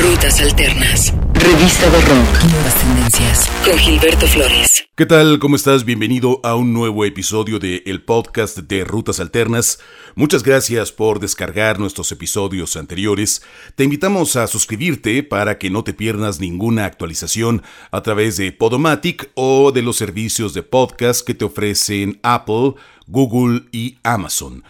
Rutas Alternas. Revista de Rock. Nuevas tendencias. Con Gilberto Flores. ¿Qué tal? ¿Cómo estás? Bienvenido a un nuevo episodio de el podcast de Rutas Alternas. Muchas gracias por descargar nuestros episodios anteriores. Te invitamos a suscribirte para que no te pierdas ninguna actualización a través de Podomatic o de los servicios de podcast que te ofrecen Apple, Google y Amazon.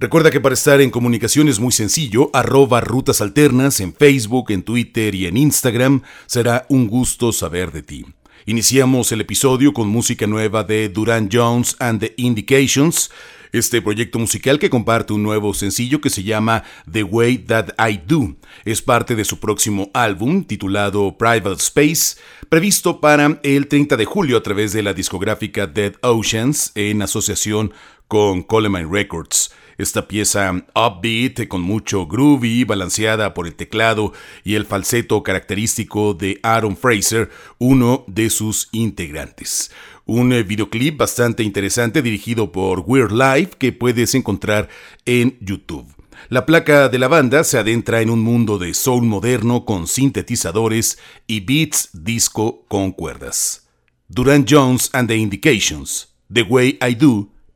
Recuerda que para estar en comunicación es muy sencillo, arroba rutas alternas en Facebook, en Twitter y en Instagram. Será un gusto saber de ti. Iniciamos el episodio con música nueva de Duran Jones and the Indications, este proyecto musical que comparte un nuevo sencillo que se llama The Way That I Do. Es parte de su próximo álbum titulado Private Space, previsto para el 30 de julio a través de la discográfica Dead Oceans en asociación con Coleman Records. Esta pieza upbeat, con mucho groovy, balanceada por el teclado y el falseto característico de Aaron Fraser, uno de sus integrantes. Un eh, videoclip bastante interesante dirigido por Weird Life que puedes encontrar en YouTube. La placa de la banda se adentra en un mundo de soul moderno con sintetizadores y beats disco con cuerdas. Duran Jones and the Indications, The Way I Do,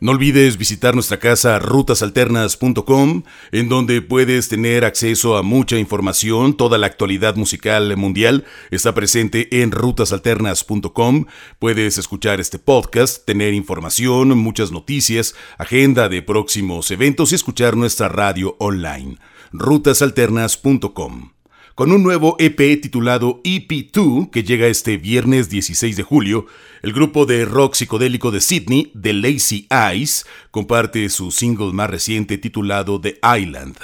No olvides visitar nuestra casa rutasalternas.com, en donde puedes tener acceso a mucha información. Toda la actualidad musical mundial está presente en rutasalternas.com. Puedes escuchar este podcast, tener información, muchas noticias, agenda de próximos eventos y escuchar nuestra radio online. rutasalternas.com con un nuevo EP titulado EP2 que llega este viernes 16 de julio, el grupo de rock psicodélico de Sydney, The Lazy Eyes, comparte su single más reciente titulado The Island.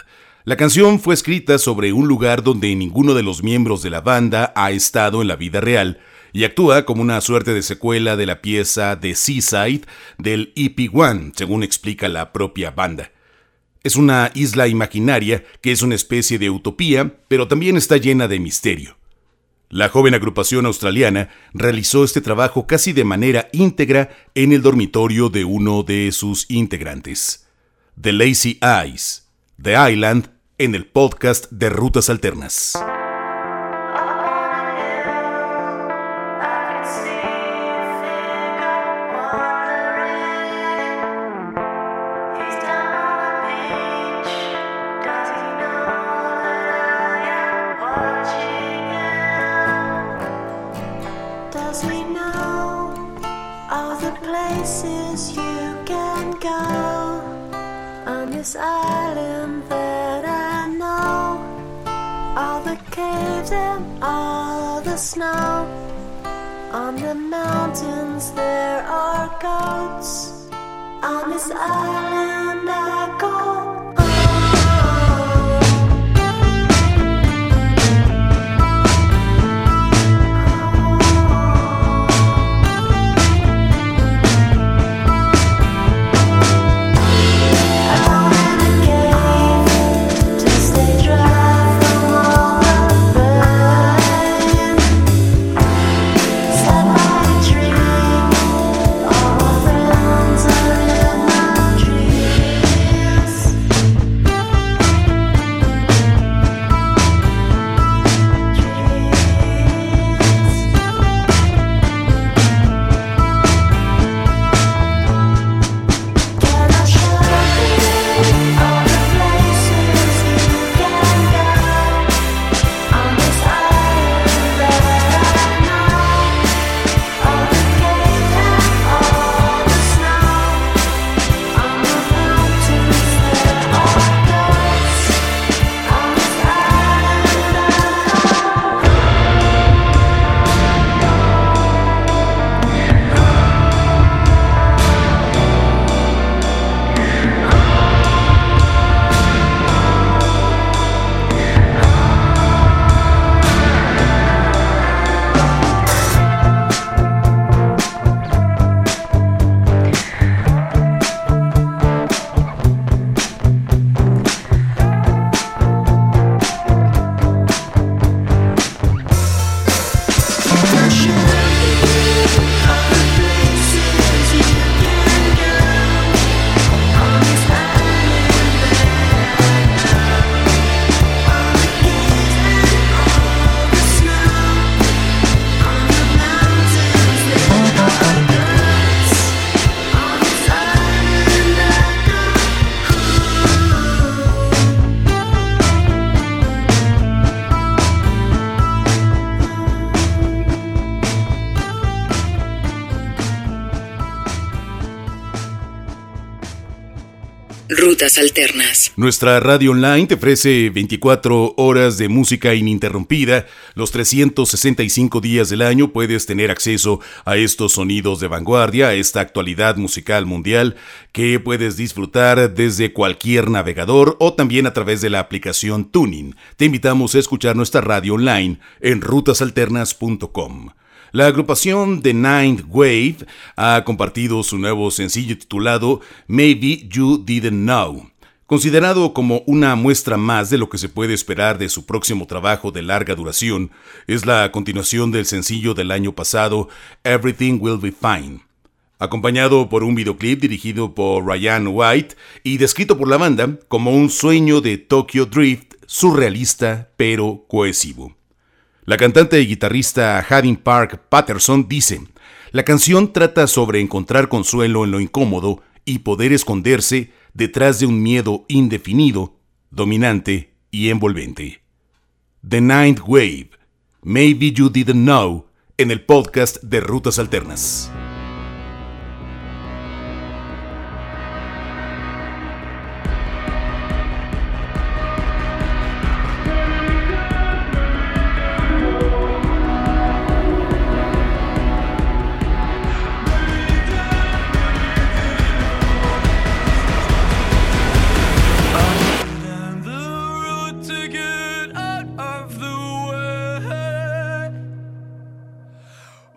La canción fue escrita sobre un lugar donde ninguno de los miembros de la banda ha estado en la vida real y actúa como una suerte de secuela de la pieza The Seaside del EP1, según explica la propia banda. Es una isla imaginaria que es una especie de utopía, pero también está llena de misterio. La joven agrupación australiana realizó este trabajo casi de manera íntegra en el dormitorio de uno de sus integrantes. The Lazy Eyes, The Island, en el podcast de Rutas Alternas. Snow. On the mountains there are goats. On this island I go. Alternas. Nuestra radio online te ofrece 24 horas de música ininterrumpida. Los 365 días del año puedes tener acceso a estos sonidos de vanguardia, a esta actualidad musical mundial que puedes disfrutar desde cualquier navegador o también a través de la aplicación Tuning. Te invitamos a escuchar nuestra radio online en rutasalternas.com. La agrupación The Ninth Wave ha compartido su nuevo sencillo titulado Maybe You Didn't Know. Considerado como una muestra más de lo que se puede esperar de su próximo trabajo de larga duración, es la continuación del sencillo del año pasado Everything Will Be Fine, acompañado por un videoclip dirigido por Ryan White y descrito por la banda como un sueño de Tokyo Drift surrealista pero cohesivo. La cantante y guitarrista Hadding Park Patterson dice, La canción trata sobre encontrar consuelo en lo incómodo y poder esconderse detrás de un miedo indefinido, dominante y envolvente. The Ninth Wave, Maybe You Didn't Know, en el podcast de Rutas Alternas.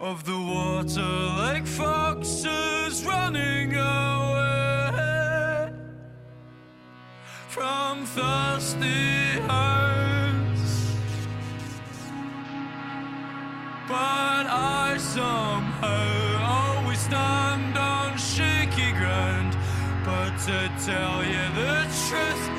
Of the water like foxes running away from thirsty hands. But I somehow always stand on shaky ground. But to tell you the truth,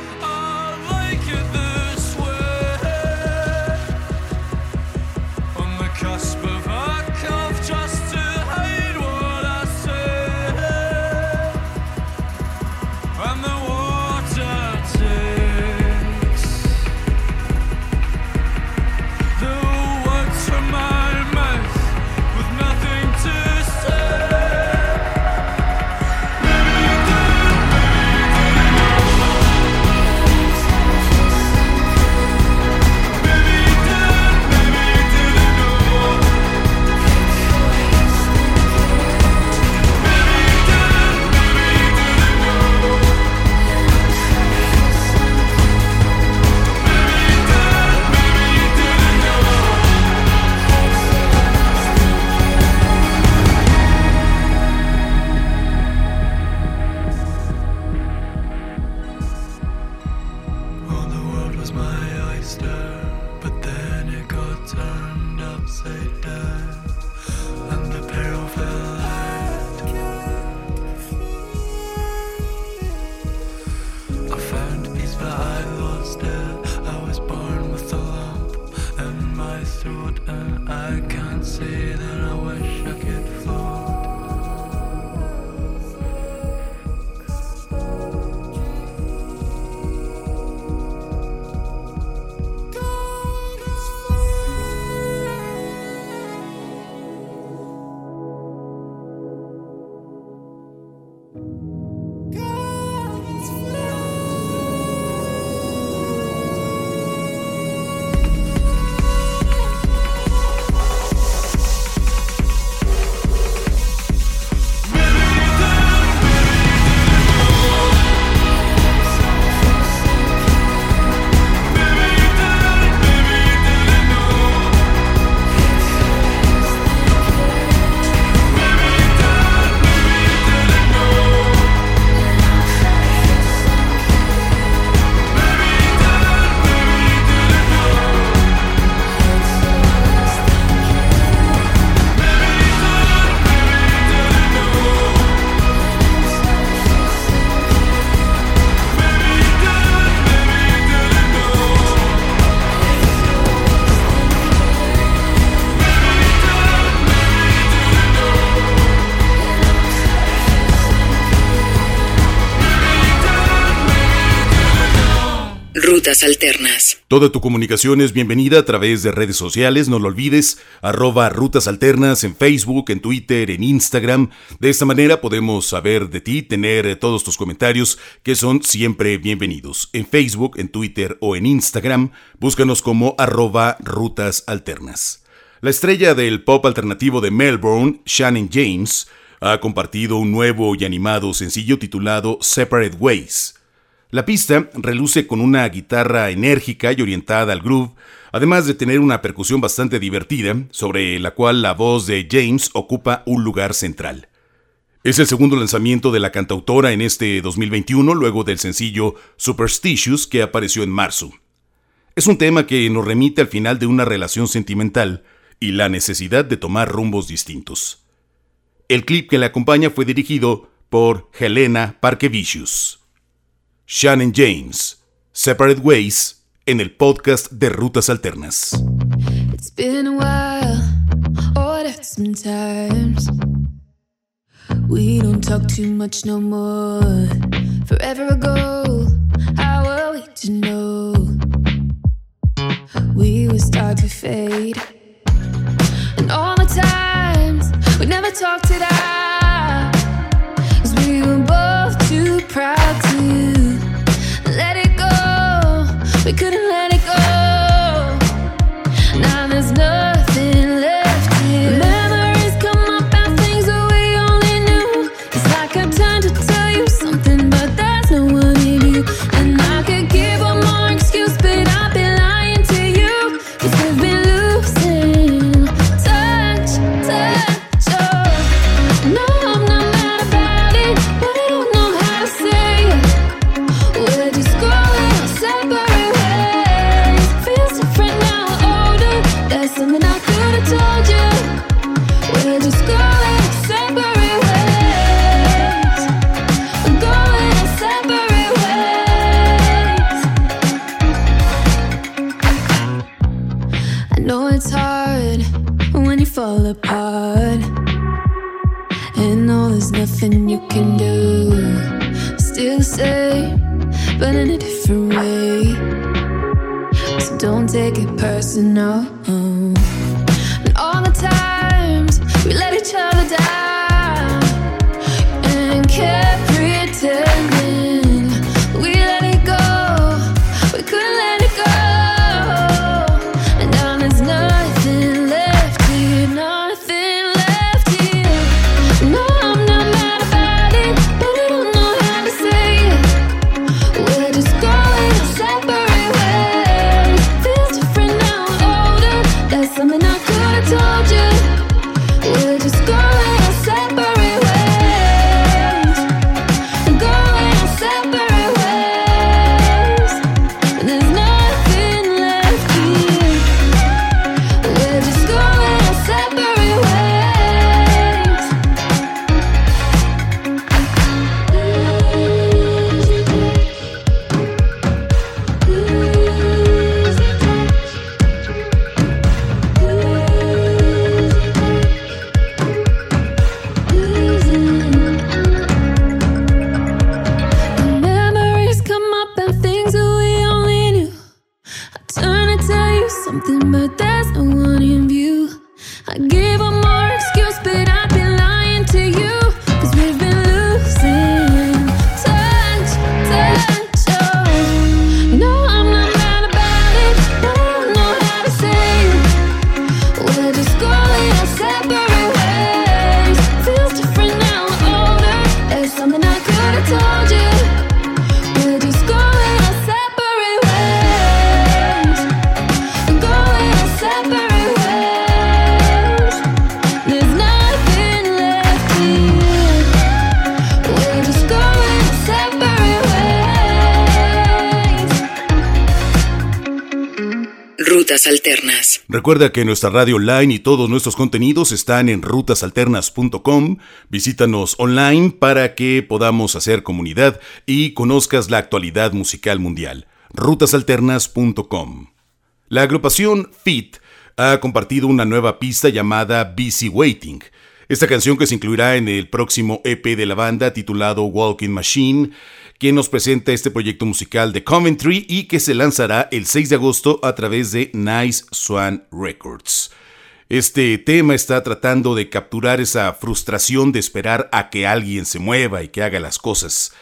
Rutas Alternas. Toda tu comunicación es bienvenida a través de redes sociales, no lo olvides, arroba Rutas Alternas en Facebook, en Twitter, en Instagram. De esta manera podemos saber de ti, tener eh, todos tus comentarios que son siempre bienvenidos. En Facebook, en Twitter o en Instagram, búscanos como arroba Rutas Alternas. La estrella del pop alternativo de Melbourne, Shannon James, ha compartido un nuevo y animado sencillo titulado Separate Ways. La pista reluce con una guitarra enérgica y orientada al groove, además de tener una percusión bastante divertida, sobre la cual la voz de James ocupa un lugar central. Es el segundo lanzamiento de la cantautora en este 2021, luego del sencillo Superstitious que apareció en marzo. Es un tema que nos remite al final de una relación sentimental y la necesidad de tomar rumbos distintos. El clip que la acompaña fue dirigido por Helena Parkevicius. Shannon James, Separate Ways, en el podcast de Rutas Alternas. It's been a while. Oh, what sometimes. We don't talk too much no more. Forever ago, how we to know? We start to fade. And all the times we never talked it out. We couldn't nothing you can do. Still the same, but in a different way. So don't take it personal. And all the times we let each other down Recuerda que nuestra radio online y todos nuestros contenidos están en rutasalternas.com. Visítanos online para que podamos hacer comunidad y conozcas la actualidad musical mundial. rutasalternas.com. La agrupación Fit ha compartido una nueva pista llamada Busy Waiting. Esta canción que se incluirá en el próximo EP de la banda titulado Walking Machine, que nos presenta este proyecto musical de Coventry y que se lanzará el 6 de agosto a través de Nice Swan Records. Este tema está tratando de capturar esa frustración de esperar a que alguien se mueva y que haga las cosas.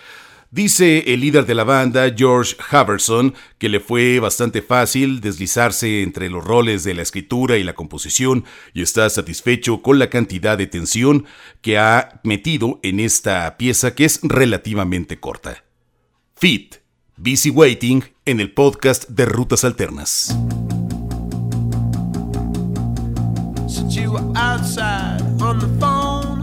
Dice el líder de la banda, George Haverson, que le fue bastante fácil deslizarse entre los roles de la escritura y la composición y está satisfecho con la cantidad de tensión que ha metido en esta pieza que es relativamente corta. Fit, Busy Waiting en el podcast de Rutas Alternas. Since you were outside on the phone,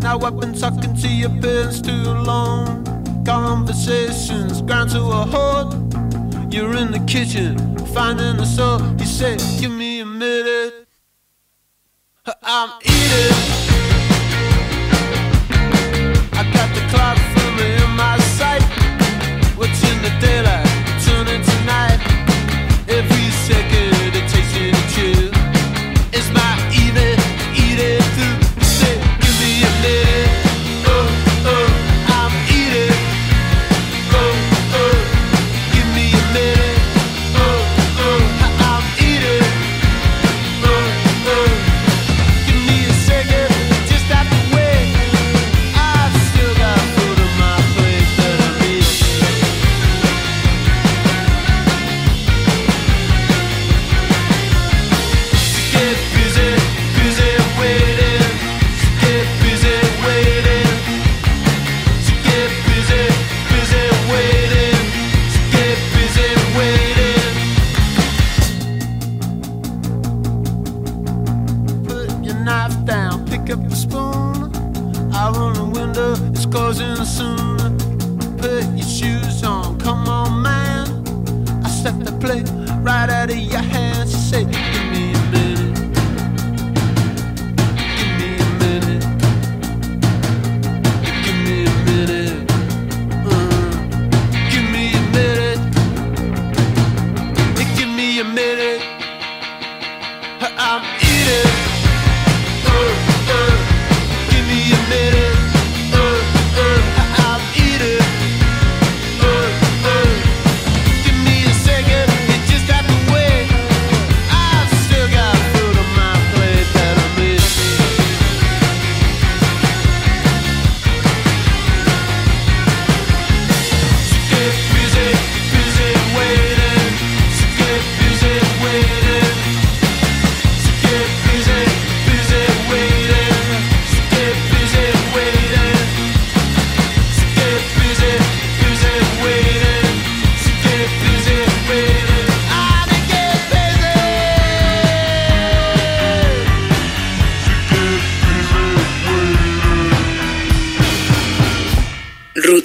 now I've been talking to your parents too long. Conversations ground to a halt. You're in the kitchen, finding the soul. You say, Give me a minute. I'm eating.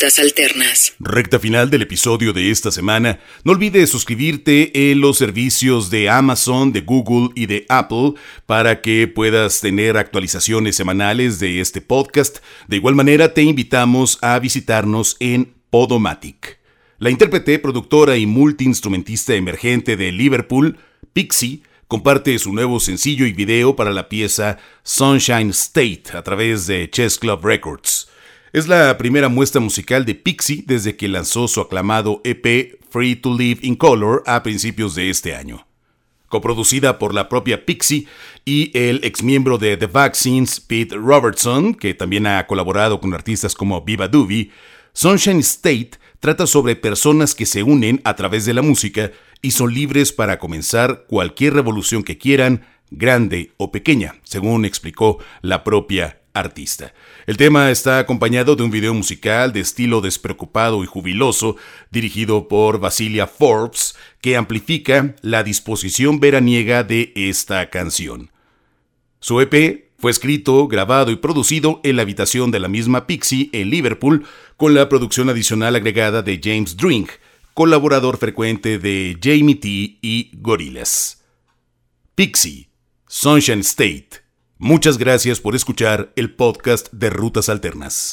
Alternas. Recta final del episodio de esta semana. No olvides suscribirte en los servicios de Amazon, de Google y de Apple para que puedas tener actualizaciones semanales de este podcast. De igual manera, te invitamos a visitarnos en Podomatic. La intérprete, productora y multiinstrumentista emergente de Liverpool, Pixie, comparte su nuevo sencillo y video para la pieza Sunshine State a través de Chess Club Records. Es la primera muestra musical de Pixie desde que lanzó su aclamado EP Free to Live in Color a principios de este año. Coproducida por la propia Pixie y el exmiembro de The Vaccines, Pete Robertson, que también ha colaborado con artistas como Viva Doobie, Sunshine State trata sobre personas que se unen a través de la música y son libres para comenzar cualquier revolución que quieran, grande o pequeña, según explicó la propia artista. El tema está acompañado de un video musical de estilo despreocupado y jubiloso, dirigido por Basilia Forbes, que amplifica la disposición veraniega de esta canción. Su EP fue escrito, grabado y producido en la habitación de la misma Pixie en Liverpool, con la producción adicional agregada de James Drink, colaborador frecuente de Jamie T y Gorillaz. Pixie, Sunshine State. Muchas gracias por escuchar el podcast de Rutas Alternas.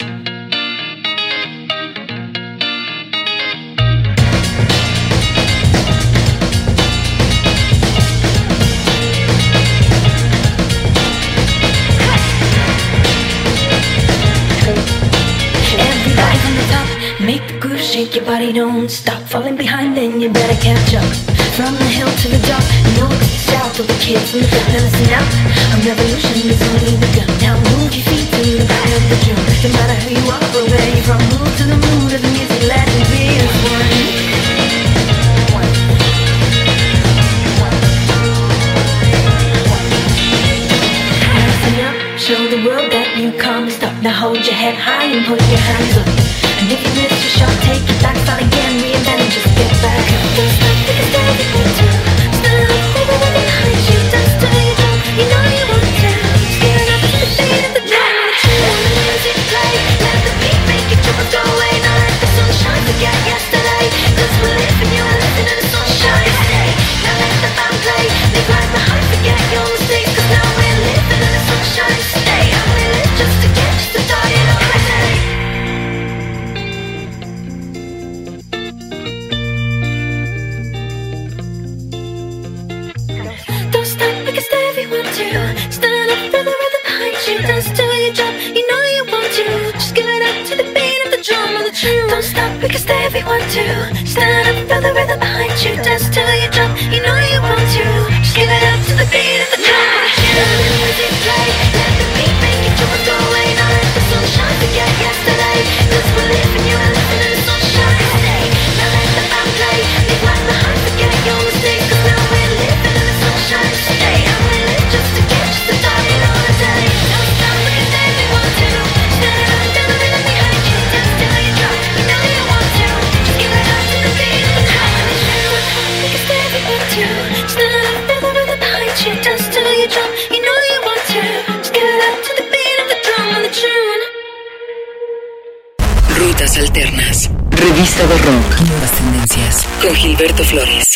Shake your body, don't stop falling behind, then you better catch up. From the hill to the top, no south, all the kids in the front, now listen. A revolution is only begun. Now move your feet to the back of the drum. No matter who you are or where you're from, move to the mood of the music, let it be one. Show the world that you can't stop. Now hold your head high and put your hands up. And if you miss your take it back, start again, reinvent just get back up. Don't stop, take a Stand Gilberto Flores.